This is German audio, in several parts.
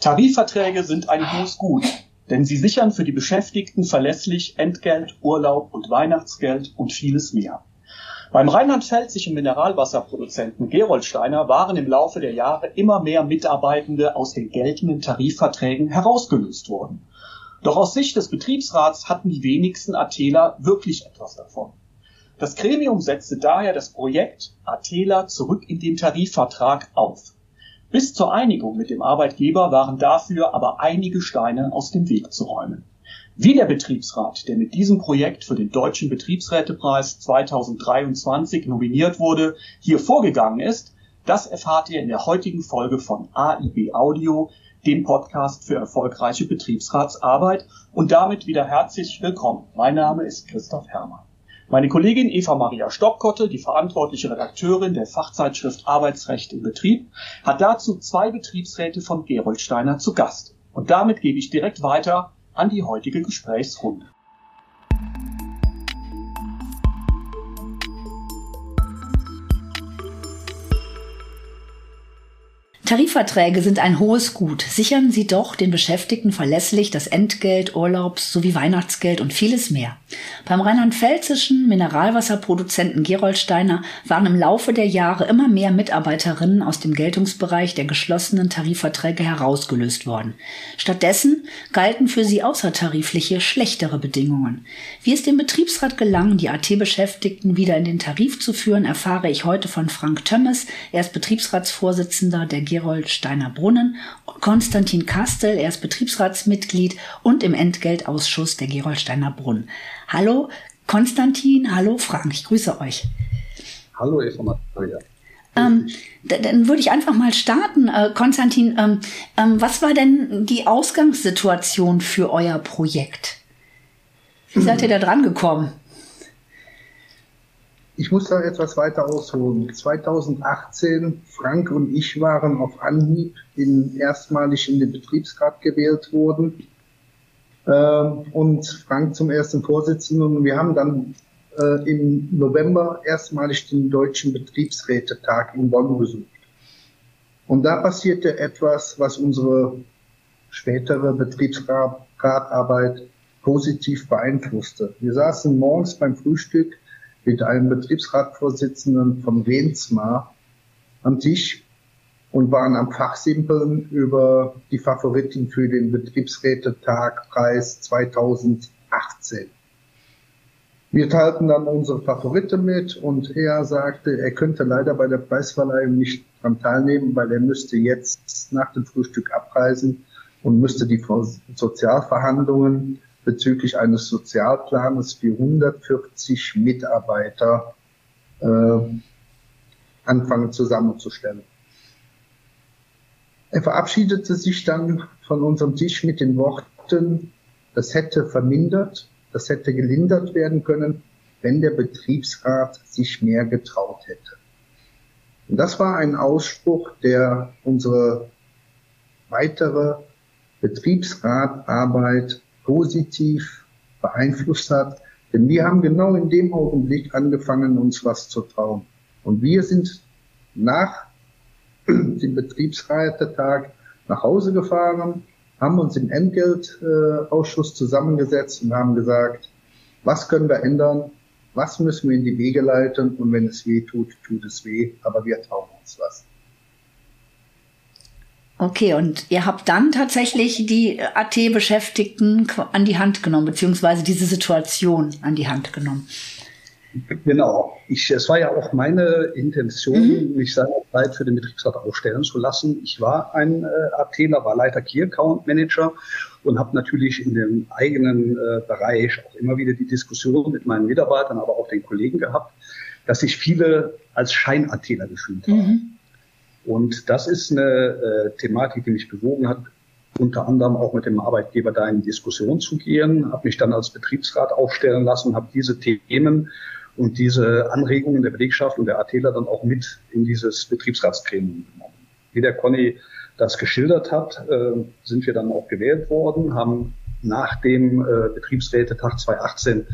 Tarifverträge sind ein hohes Gut, denn sie sichern für die Beschäftigten verlässlich Entgelt, Urlaub und Weihnachtsgeld und vieles mehr. Beim rheinland-pfälzischen Mineralwasserproduzenten Geroldsteiner waren im Laufe der Jahre immer mehr Mitarbeitende aus den geltenden Tarifverträgen herausgelöst worden. Doch aus Sicht des Betriebsrats hatten die wenigsten Atheler wirklich etwas davon. Das Gremium setzte daher das Projekt Atela zurück in den Tarifvertrag auf. Bis zur Einigung mit dem Arbeitgeber waren dafür aber einige Steine aus dem Weg zu räumen. Wie der Betriebsrat, der mit diesem Projekt für den Deutschen Betriebsrätepreis 2023 nominiert wurde, hier vorgegangen ist, das erfahrt ihr in der heutigen Folge von AIB Audio, dem Podcast für erfolgreiche Betriebsratsarbeit. Und damit wieder herzlich willkommen. Mein Name ist Christoph Herrmann. Meine Kollegin Eva Maria Stockkotte, die verantwortliche Redakteurin der Fachzeitschrift Arbeitsrecht im Betrieb, hat dazu zwei Betriebsräte von Geroldsteiner zu Gast. Und damit gebe ich direkt weiter an die heutige Gesprächsrunde. Tarifverträge sind ein hohes Gut. Sichern sie doch den Beschäftigten verlässlich das Entgelt, Urlaubs sowie Weihnachtsgeld und vieles mehr. Beim rheinland-pfälzischen Mineralwasserproduzenten Geroldsteiner waren im Laufe der Jahre immer mehr Mitarbeiterinnen aus dem Geltungsbereich der geschlossenen Tarifverträge herausgelöst worden. Stattdessen galten für sie außertarifliche, schlechtere Bedingungen. Wie es dem Betriebsrat gelang, die AT-Beschäftigten wieder in den Tarif zu führen, erfahre ich heute von Frank Tömmes. Er ist Betriebsratsvorsitzender der Gerold Gerold Steiner Brunnen, Konstantin Kastel, er ist Betriebsratsmitglied und im Entgeltausschuss der Gerold Steiner Brunnen. Hallo Konstantin, hallo Frank, ich grüße euch. Hallo Eva Maria. Ähm, dann würde ich einfach mal starten. Äh, Konstantin, ähm, ähm, was war denn die Ausgangssituation für euer Projekt? Wie seid ihr da dran gekommen? Ich muss da etwas weiter ausholen. 2018, Frank und ich waren auf Anhieb in, erstmalig in den Betriebsrat gewählt worden. Ähm, und Frank zum ersten Vorsitzenden. Und wir haben dann äh, im November erstmalig den Deutschen Betriebsrätetag in Bonn besucht. Und da passierte etwas, was unsere spätere Betriebsratarbeit positiv beeinflusste. Wir saßen morgens beim Frühstück mit einem Betriebsratsvorsitzenden von Rensmar am Tisch und waren am Fachsimpeln über die Favoritin für den Betriebsrätetagpreis 2018. Wir teilten dann unsere Favorite mit und er sagte, er könnte leider bei der Preisverleihung nicht dran teilnehmen, weil er müsste jetzt nach dem Frühstück abreisen und müsste die Sozialverhandlungen bezüglich eines Sozialplanes für 140 Mitarbeiter äh, anfangen zusammenzustellen. Er verabschiedete sich dann von unserem Tisch mit den Worten, das hätte vermindert, das hätte gelindert werden können, wenn der Betriebsrat sich mehr getraut hätte. Und das war ein Ausspruch, der unsere weitere Betriebsratarbeit positiv beeinflusst hat. Denn wir haben genau in dem Augenblick angefangen, uns was zu trauen. Und wir sind nach dem Betriebsrätetag nach Hause gefahren, haben uns im Entgeltausschuss zusammengesetzt und haben gesagt, was können wir ändern, was müssen wir in die Wege leiten und wenn es weh tut, tut es weh, aber wir trauen uns was. Okay, und ihr habt dann tatsächlich die AT-Beschäftigten an die Hand genommen, beziehungsweise diese Situation an die Hand genommen. Genau. Ich, es war ja auch meine Intention, mhm. mich seinerzeit für den Betriebsrat aufstellen zu lassen. Ich war ein äh, ATler, war Leiter Key Account Manager und habe natürlich in dem eigenen äh, Bereich auch immer wieder die Diskussion mit meinen Mitarbeitern, aber auch den Kollegen gehabt, dass sich viele als Schein-ATler gefühlt haben. Mhm. Und das ist eine äh, Thematik, die mich bewogen hat, unter anderem auch mit dem Arbeitgeber da in Diskussion zu gehen, habe mich dann als Betriebsrat aufstellen lassen, habe diese Themen und diese Anregungen der Belegschaft und der ATler dann auch mit in dieses Betriebsratsgremium genommen. Wie der Conny das geschildert hat, äh, sind wir dann auch gewählt worden, haben nach dem äh, Betriebsrätetag 2018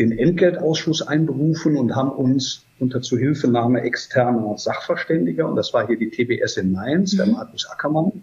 den Entgeltausschuss einberufen und haben uns unter Zuhilfenahme externer Sachverständiger, und das war hier die TBS in Mainz, mhm. der Markus Ackermann,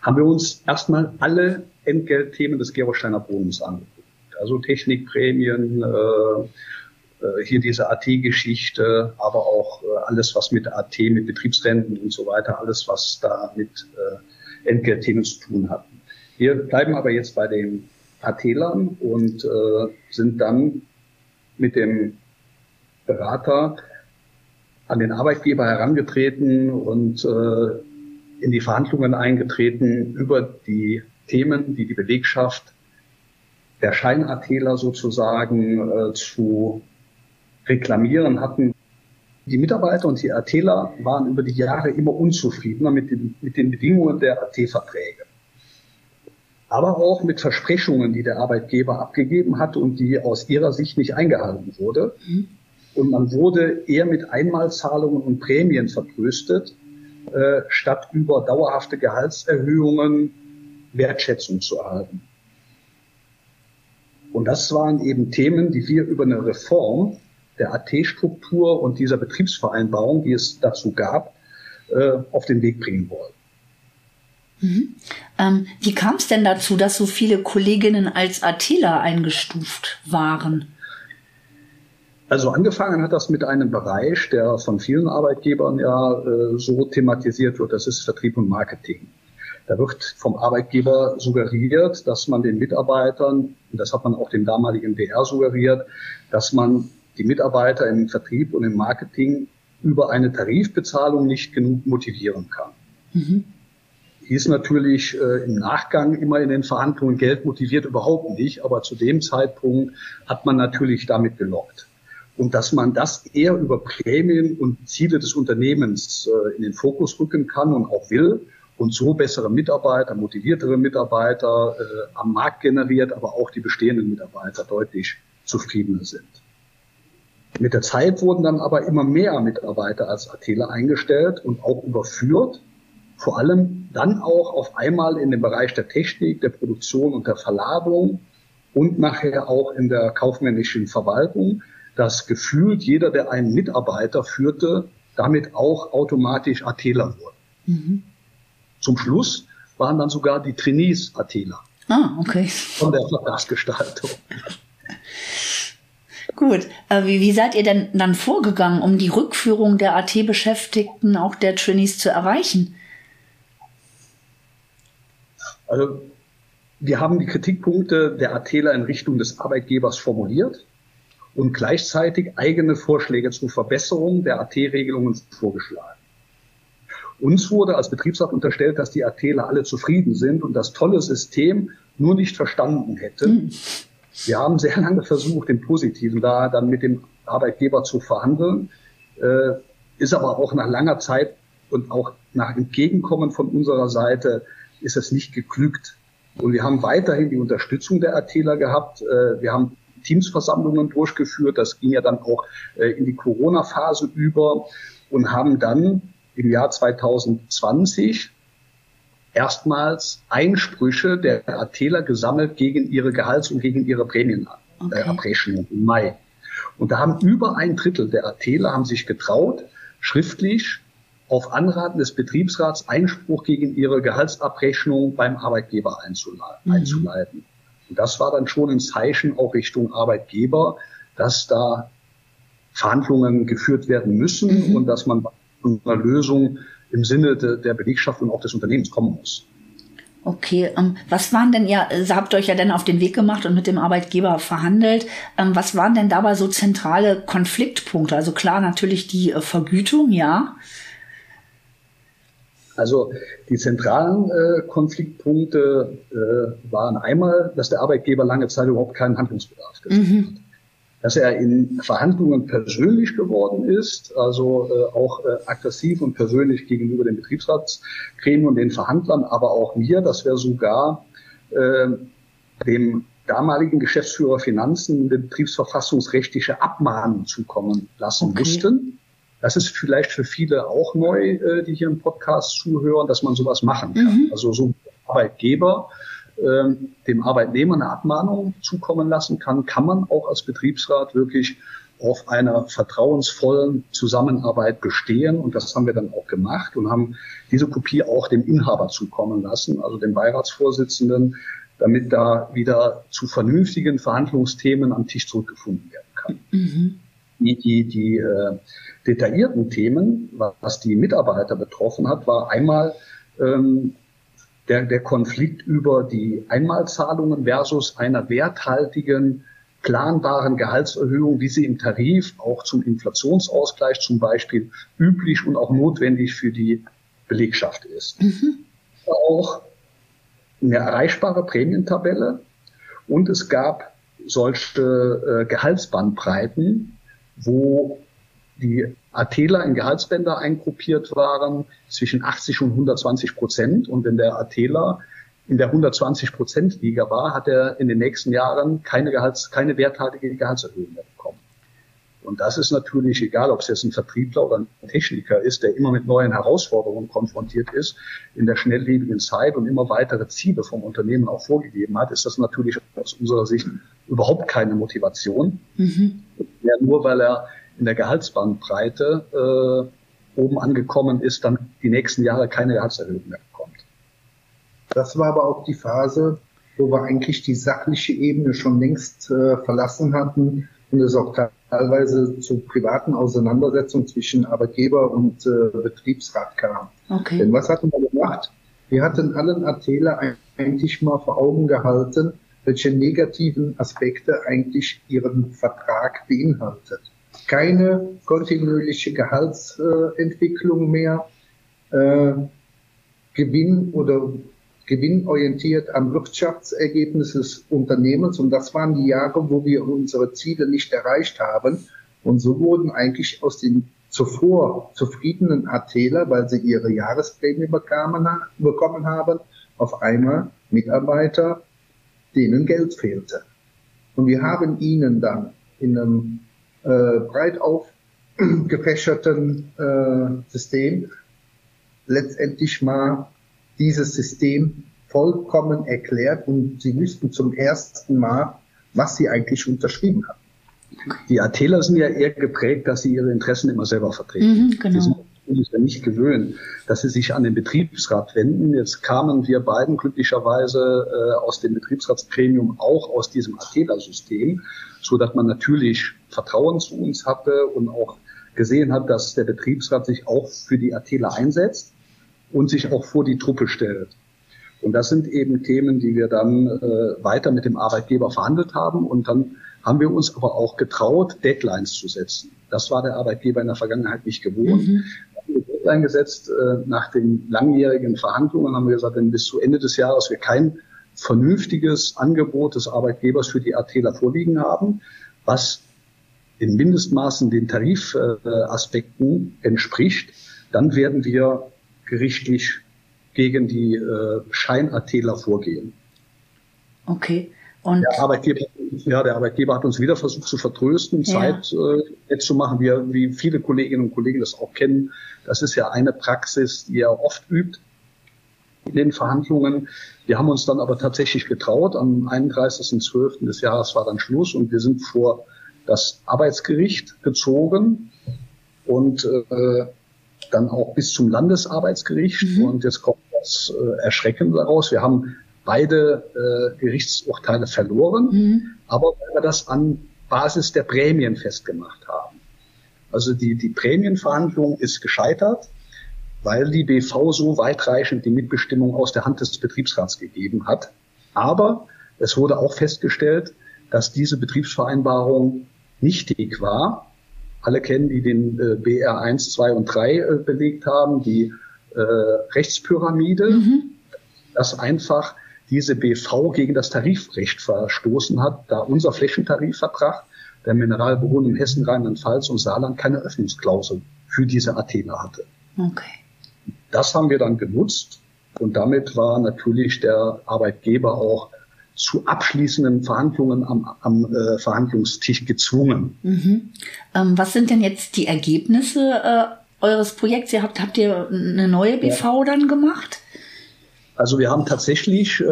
haben wir uns erstmal alle Entgeltthemen des Gerolsteiner Bodens angeguckt. Also Technikprämien, äh, äh, hier diese AT-Geschichte, aber auch äh, alles, was mit AT, mit Betriebsrenten und so weiter, alles, was da mit äh, Entgeltthemen zu tun hat. Wir bleiben aber jetzt bei den AT-Lern und äh, sind dann mit dem Berater an den Arbeitgeber herangetreten und äh, in die Verhandlungen eingetreten über die Themen, die die Belegschaft der Scheinartäler sozusagen äh, zu reklamieren hatten. Die Mitarbeiter und die ATler waren über die Jahre immer unzufriedener mit den, mit den Bedingungen der AT-Verträge. Aber auch mit Versprechungen, die der Arbeitgeber abgegeben hat und die aus ihrer Sicht nicht eingehalten wurde. Mhm. Und man wurde eher mit Einmalzahlungen und Prämien vertröstet, äh, statt über dauerhafte Gehaltserhöhungen Wertschätzung zu erhalten. Und das waren eben Themen, die wir über eine Reform der AT-Struktur und dieser Betriebsvereinbarung, die es dazu gab, äh, auf den Weg bringen wollen. Mhm. Ähm, wie kam es denn dazu, dass so viele Kolleginnen als ATler eingestuft waren? Also angefangen hat das mit einem Bereich, der von vielen Arbeitgebern ja äh, so thematisiert wird, das ist Vertrieb und Marketing. Da wird vom Arbeitgeber suggeriert, dass man den Mitarbeitern, und das hat man auch dem damaligen DR suggeriert, dass man die Mitarbeiter im Vertrieb und im Marketing über eine Tarifbezahlung nicht genug motivieren kann. Mhm. Hieß natürlich äh, im Nachgang immer in den Verhandlungen, Geld motiviert überhaupt nicht, aber zu dem Zeitpunkt hat man natürlich damit gelockt. Und dass man das eher über Prämien und Ziele des Unternehmens äh, in den Fokus rücken kann und auch will und so bessere Mitarbeiter, motiviertere Mitarbeiter äh, am Markt generiert, aber auch die bestehenden Mitarbeiter deutlich zufriedener sind. Mit der Zeit wurden dann aber immer mehr Mitarbeiter als ATler eingestellt und auch überführt, vor allem dann auch auf einmal in den Bereich der Technik, der Produktion und der Verladung und nachher auch in der kaufmännischen Verwaltung, dass gefühlt jeder, der einen Mitarbeiter führte, damit auch automatisch ATler wurde. Mhm. Zum Schluss waren dann sogar die Trainees ATler. Ah, okay. Von der Vertragsgestaltung. Gut, wie, wie seid ihr denn dann vorgegangen, um die Rückführung der AT-Beschäftigten, auch der Trainees zu erreichen? Also wir haben die Kritikpunkte der ATler in Richtung des Arbeitgebers formuliert und gleichzeitig eigene Vorschläge zur Verbesserung der AT-Regelungen vorgeschlagen. Uns wurde als Betriebsrat unterstellt, dass die ATler alle zufrieden sind und das tolle System nur nicht verstanden hätten. Hm. Wir haben sehr lange versucht, im Positiven da dann mit dem Arbeitgeber zu verhandeln, äh, ist aber auch nach langer Zeit und auch nach Entgegenkommen von unserer Seite ist es nicht geglückt. Und wir haben weiterhin die Unterstützung der ATler gehabt. Äh, wir haben Teamsversammlungen durchgeführt. Das ging ja dann auch äh, in die Corona-Phase über und haben dann im Jahr 2020 erstmals Einsprüche der Erzähler gesammelt gegen ihre Gehalts- und gegen ihre Prämienabrechnung okay. im Mai. Und da haben über ein Drittel der Erzähler haben sich getraut, schriftlich auf Anraten des Betriebsrats Einspruch gegen ihre Gehaltsabrechnung beim Arbeitgeber mhm. Und das war dann schon ein Zeichen auch Richtung Arbeitgeber, dass da Verhandlungen geführt werden müssen mhm. und dass man bei einer Lösung im Sinne de, der Belegschaft und auch des Unternehmens kommen muss. Okay, ähm, was waren denn, ja, ihr habt euch ja dann auf den Weg gemacht und mit dem Arbeitgeber verhandelt. Ähm, was waren denn dabei so zentrale Konfliktpunkte? Also klar, natürlich die äh, Vergütung, ja. Also die zentralen äh, Konfliktpunkte äh, waren einmal, dass der Arbeitgeber lange Zeit überhaupt keinen Handlungsbedarf gesehen mhm. hat dass er in Verhandlungen persönlich geworden ist, also äh, auch äh, aggressiv und persönlich gegenüber den Betriebsratsgremien und den Verhandlern, aber auch mir, dass wir sogar äh, dem damaligen Geschäftsführer Finanzen eine betriebsverfassungsrechtliche Abmahnung zukommen lassen okay. mussten. Das ist vielleicht für viele auch neu, äh, die hier im Podcast zuhören, dass man sowas machen kann. Mhm. Also so Arbeitgeber ähm, dem Arbeitnehmer eine Abmahnung zukommen lassen kann, kann man auch als Betriebsrat wirklich auf einer vertrauensvollen Zusammenarbeit bestehen. Und das haben wir dann auch gemacht und haben diese Kopie auch dem Inhaber zukommen lassen, also dem Beiratsvorsitzenden, damit da wieder zu vernünftigen Verhandlungsthemen am Tisch zurückgefunden werden kann. Mhm. Die, die, die äh, detaillierten Themen, was die Mitarbeiter betroffen hat, war einmal ähm, der, der Konflikt über die Einmalzahlungen versus einer werthaltigen planbaren Gehaltserhöhung, wie sie im Tarif auch zum Inflationsausgleich zum Beispiel üblich und auch notwendig für die Belegschaft ist. Mhm. Auch eine erreichbare Prämientabelle und es gab solche äh, Gehaltsbandbreiten, wo die Atela in Gehaltsbänder eingruppiert waren zwischen 80 und 120 Prozent. Und wenn der Atela in der 120 Prozent Liga war, hat er in den nächsten Jahren keine Gehalts, keine werthaltige Gehaltserhöhung mehr bekommen. Und das ist natürlich egal, ob es jetzt ein Vertriebler oder ein Techniker ist, der immer mit neuen Herausforderungen konfrontiert ist, in der schnelllebigen Zeit und immer weitere Ziele vom Unternehmen auch vorgegeben hat, ist das natürlich aus unserer Sicht überhaupt keine Motivation. Mhm. Ja, nur weil er in der Gehaltsbandbreite äh, oben angekommen ist, dann die nächsten Jahre keine Gehaltserhöhung mehr bekommt. Das war aber auch die Phase, wo wir eigentlich die sachliche Ebene schon längst äh, verlassen hatten und es auch teilweise zu privaten Auseinandersetzungen zwischen Arbeitgeber und äh, Betriebsrat kam. Okay. Denn was hatten wir gemacht? Wir hatten allen Atela eigentlich mal vor Augen gehalten, welche negativen Aspekte eigentlich ihren Vertrag beinhaltet. Keine kontinuierliche Gehaltsentwicklung mehr, äh, Gewinn oder gewinnorientiert am Wirtschaftsergebnis des Unternehmens. Und das waren die Jahre, wo wir unsere Ziele nicht erreicht haben. Und so wurden eigentlich aus den zuvor zufriedenen Atheler, weil sie ihre Jahresprämie bekamen, bekommen haben, auf einmal Mitarbeiter, denen Geld fehlte. Und wir haben ihnen dann in einem äh, breit aufgefächerten äh, System letztendlich mal dieses System vollkommen erklärt und sie wüssten zum ersten Mal, was sie eigentlich unterschrieben haben. Die Atheler sind ja eher geprägt, dass sie ihre Interessen immer selber vertreten. Mhm, genau. Natürlich ja nicht gewöhnt, dass sie sich an den Betriebsrat wenden. Jetzt kamen wir beiden glücklicherweise äh, aus dem Betriebsratsgremium auch aus diesem Atheler-System, so dass man natürlich Vertrauen zu uns hatte und auch gesehen hat, dass der Betriebsrat sich auch für die Atheler einsetzt und sich auch vor die Truppe stellt. Und das sind eben Themen, die wir dann äh, weiter mit dem Arbeitgeber verhandelt haben. Und dann haben wir uns aber auch getraut, Deadlines zu setzen. Das war der Arbeitgeber in der Vergangenheit nicht gewohnt. Mhm. Wir haben Deadline gesetzt äh, nach den langjährigen Verhandlungen, haben wir gesagt, wenn bis zu Ende des Jahres wir kein vernünftiges Angebot des Arbeitgebers für die ATler vorliegen haben, was in Mindestmaßen den Tarifaspekten äh, entspricht, dann werden wir gerichtlich gegen die äh, Scheinartäler vorgehen. Okay. Und der Arbeitgeber, ja, der Arbeitgeber hat uns wieder versucht zu vertrösten, ja. Zeit äh, zu machen, wie, wie viele Kolleginnen und Kollegen das auch kennen. Das ist ja eine Praxis, die er oft übt in den Verhandlungen. Wir haben uns dann aber tatsächlich getraut. Am 31.12. des Jahres war dann Schluss und wir sind vor das Arbeitsgericht gezogen und äh, dann auch bis zum Landesarbeitsgericht. Mhm. Und jetzt kommt das äh, Erschreckende daraus. Wir haben beide äh, Gerichtsurteile verloren, mhm. aber weil wir das an Basis der Prämien festgemacht haben. Also die, die Prämienverhandlung ist gescheitert, weil die BV so weitreichend die Mitbestimmung aus der Hand des Betriebsrats gegeben hat. Aber es wurde auch festgestellt, dass diese Betriebsvereinbarung nichtig war alle kennen, die den äh, BR 1, 2 und 3 äh, belegt haben, die äh, Rechtspyramide, mhm. dass einfach diese BV gegen das Tarifrecht verstoßen hat, da unser Flächentarifvertrag der Mineralbehörden in Hessen, Rheinland-Pfalz und Saarland keine Öffnungsklausel für diese Athener hatte. Okay. Das haben wir dann genutzt und damit war natürlich der Arbeitgeber auch zu abschließenden Verhandlungen am, am äh, Verhandlungstisch gezwungen. Mhm. Ähm, was sind denn jetzt die Ergebnisse äh, eures Projekts? Ihr habt, habt ihr eine neue BV ja. dann gemacht? Also wir haben tatsächlich äh,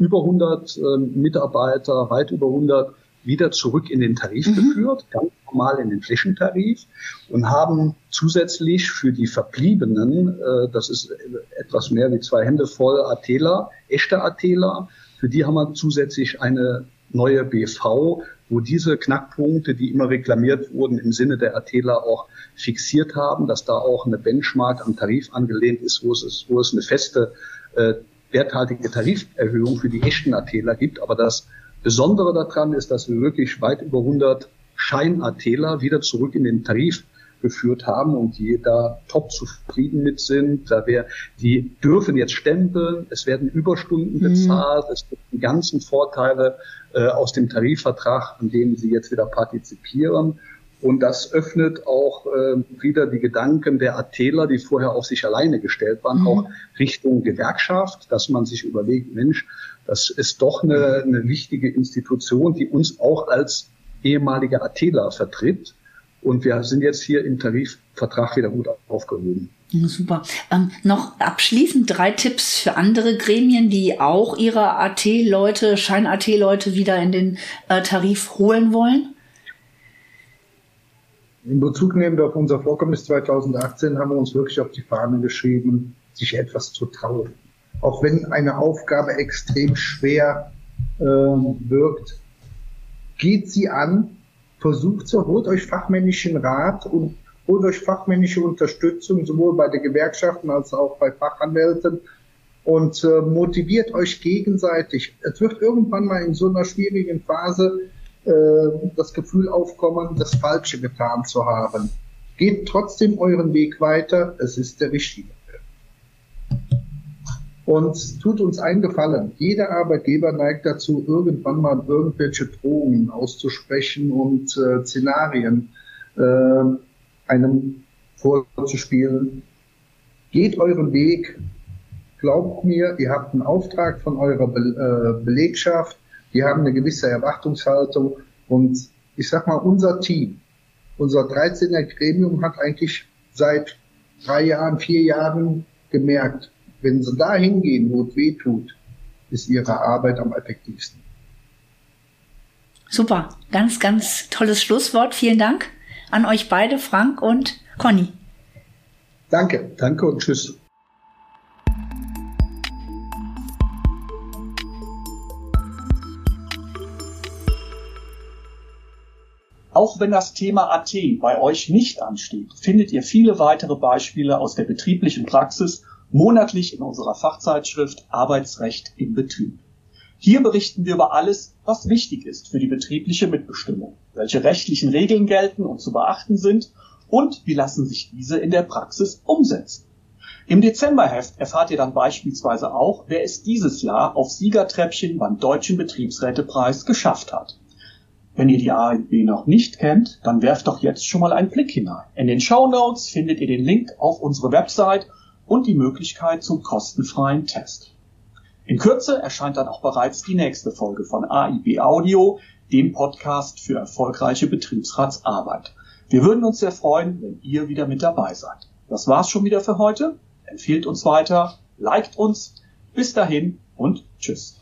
über 100 äh, Mitarbeiter, weit über 100 wieder zurück in den Tarif mhm. geführt, ganz normal in den Flächentarif und haben zusätzlich für die Verbliebenen, äh, das ist etwas mehr wie zwei Hände voll Atela, echte Atela, für die haben wir zusätzlich eine neue BV, wo diese Knackpunkte, die immer reklamiert wurden, im Sinne der Atela auch fixiert haben, dass da auch eine Benchmark am Tarif angelehnt ist, wo es, wo es eine feste äh, werthaltige Tariferhöhung für die echten Atela gibt. Aber das Besondere daran ist, dass wir wirklich weit über 100 Schein-Atela wieder zurück in den Tarif geführt haben und die da top zufrieden mit sind. Da wär, die dürfen jetzt stempeln, es werden Überstunden mhm. bezahlt, es gibt die ganzen Vorteile äh, aus dem Tarifvertrag, an dem sie jetzt wieder partizipieren. Und das öffnet auch äh, wieder die Gedanken der Atheler, die vorher auf sich alleine gestellt waren, mhm. auch Richtung Gewerkschaft, dass man sich überlegt, Mensch, das ist doch eine, eine wichtige Institution, die uns auch als ehemalige Atheler vertritt. Und wir sind jetzt hier im Tarifvertrag wieder gut aufgehoben. Super. Ähm, noch abschließend drei Tipps für andere Gremien, die auch ihre AT-Leute, Schein-AT-Leute wieder in den äh, Tarif holen wollen. In Bezug nehmend auf unser Vorkommnis 2018 haben wir uns wirklich auf die Fahne geschrieben, sich etwas zu trauen. Auch wenn eine Aufgabe extrem schwer äh, wirkt, geht sie an, versucht sie, holt euch fachmännischen Rat und holt euch fachmännische Unterstützung, sowohl bei den Gewerkschaften als auch bei Fachanwälten und äh, motiviert euch gegenseitig. Es wird irgendwann mal in so einer schwierigen Phase äh, das Gefühl aufkommen, das Falsche getan zu haben. Geht trotzdem euren Weg weiter, es ist der richtige. Und tut uns einen Gefallen. Jeder Arbeitgeber neigt dazu, irgendwann mal irgendwelche Drohungen auszusprechen und äh, Szenarien äh, einem vorzuspielen. Geht euren Weg. Glaubt mir, ihr habt einen Auftrag von eurer Be äh, Belegschaft die haben eine gewisse Erwartungshaltung und ich sag mal, unser Team, unser 13er Gremium hat eigentlich seit drei Jahren, vier Jahren gemerkt, wenn sie da hingehen, wo es weh tut, ist ihre Arbeit am effektivsten. Super, ganz, ganz tolles Schlusswort. Vielen Dank an euch beide, Frank und Conny. Danke, danke und tschüss. Auch wenn das Thema AT bei euch nicht ansteht, findet ihr viele weitere Beispiele aus der betrieblichen Praxis monatlich in unserer Fachzeitschrift Arbeitsrecht im Betrieb. Hier berichten wir über alles, was wichtig ist für die betriebliche Mitbestimmung, welche rechtlichen Regeln gelten und zu beachten sind und wie lassen sich diese in der Praxis umsetzen. Im Dezemberheft erfahrt ihr dann beispielsweise auch, wer es dieses Jahr auf Siegertreppchen beim Deutschen Betriebsrätepreis geschafft hat. Wenn ihr die ANB noch nicht kennt, dann werft doch jetzt schon mal einen Blick hinein. In den Show Notes findet ihr den Link auf unsere Website und die Möglichkeit zum kostenfreien Test. In Kürze erscheint dann auch bereits die nächste Folge von AIB Audio, dem Podcast für erfolgreiche Betriebsratsarbeit. Wir würden uns sehr freuen, wenn ihr wieder mit dabei seid. Das war's schon wieder für heute. Empfehlt uns weiter, liked uns. Bis dahin und tschüss.